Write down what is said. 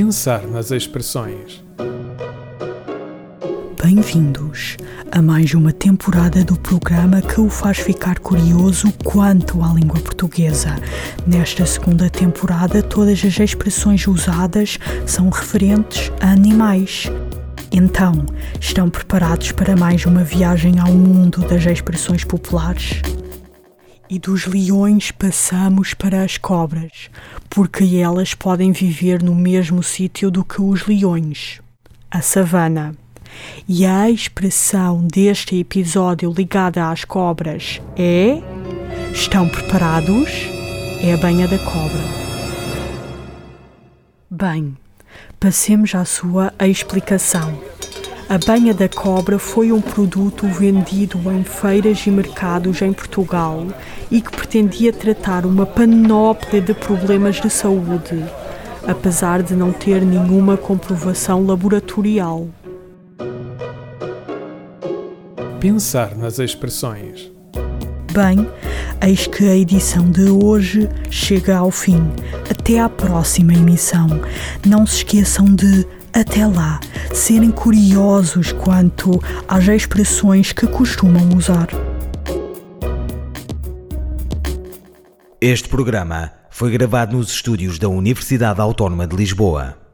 Pensar nas expressões. Bem-vindos a mais uma temporada do programa que o faz ficar curioso quanto à língua portuguesa. Nesta segunda temporada, todas as expressões usadas são referentes a animais. Então, estão preparados para mais uma viagem ao mundo das expressões populares? E dos leões passamos para as cobras, porque elas podem viver no mesmo sítio do que os leões a savana. E a expressão deste episódio ligada às cobras é: Estão preparados? É a banha da cobra. Bem, passemos à sua explicação. A banha da cobra foi um produto vendido em feiras e mercados em Portugal e que pretendia tratar uma panóplia de problemas de saúde, apesar de não ter nenhuma comprovação laboratorial. Pensar nas expressões. Bem, eis que a edição de hoje chega ao fim. Até à próxima emissão. Não se esqueçam de até lá, serem curiosos quanto às expressões que costumam usar. Este programa foi gravado nos estúdios da Universidade Autónoma de Lisboa.